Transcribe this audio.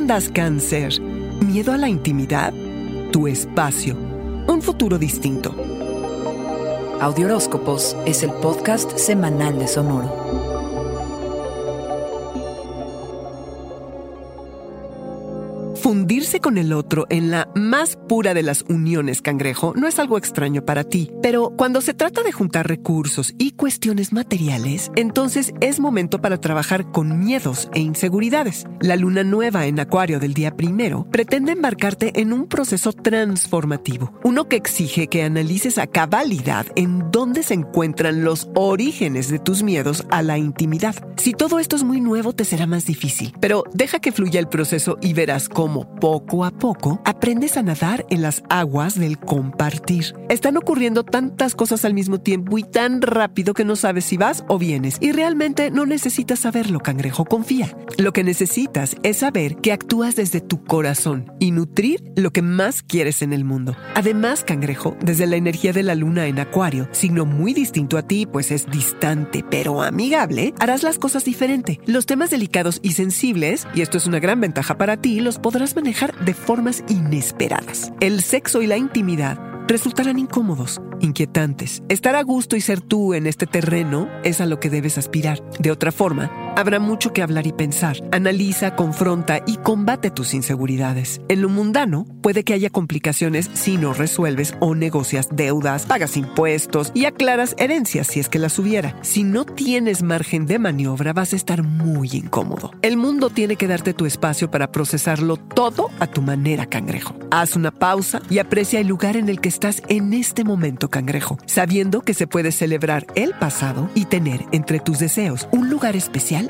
Andas, cáncer? ¿Miedo a la intimidad? Tu espacio. Un futuro distinto. Audioróscopos es el podcast semanal de Sonoro. Fundirse con el otro en la más pura de las uniones, cangrejo, no es algo extraño para ti. Pero cuando se trata de juntar recursos y cuestiones materiales, entonces es momento para trabajar con miedos e inseguridades. La luna nueva en Acuario del día primero pretende embarcarte en un proceso transformativo, uno que exige que analices a cabalidad en dónde se encuentran los orígenes de tus miedos a la intimidad. Si todo esto es muy nuevo, te será más difícil, pero deja que fluya el proceso y verás cómo poco a poco aprendes a nadar en las aguas del compartir. Están ocurriendo tantas cosas al mismo tiempo y tan rápido que no sabes si vas o vienes. Y realmente no necesitas saberlo, cangrejo, confía. Lo que necesitas es saber que actúas desde tu corazón y nutrir lo que más quieres en el mundo. Además, cangrejo, desde la energía de la luna en Acuario, signo muy distinto a ti, pues es distante pero amigable, harás las cosas diferente. Los temas delicados y sensibles, y esto es una gran ventaja para ti, los podrás manejar de formas inesperadas. El sexo y la intimidad resultarán incómodos, inquietantes. Estar a gusto y ser tú en este terreno es a lo que debes aspirar. De otra forma, habrá mucho que hablar y pensar. Analiza, confronta y combate tus inseguridades. En lo mundano, puede que haya complicaciones si no resuelves o negocias deudas, pagas impuestos y aclaras herencias si es que las hubiera. Si no tienes margen de maniobra, vas a estar muy incómodo. El mundo tiene que darte tu espacio para procesarlo todo a tu manera, cangrejo. Haz una pausa y aprecia el lugar en el que estás en este momento, cangrejo, sabiendo que se puede celebrar el pasado y tener entre tus deseos un lugar especial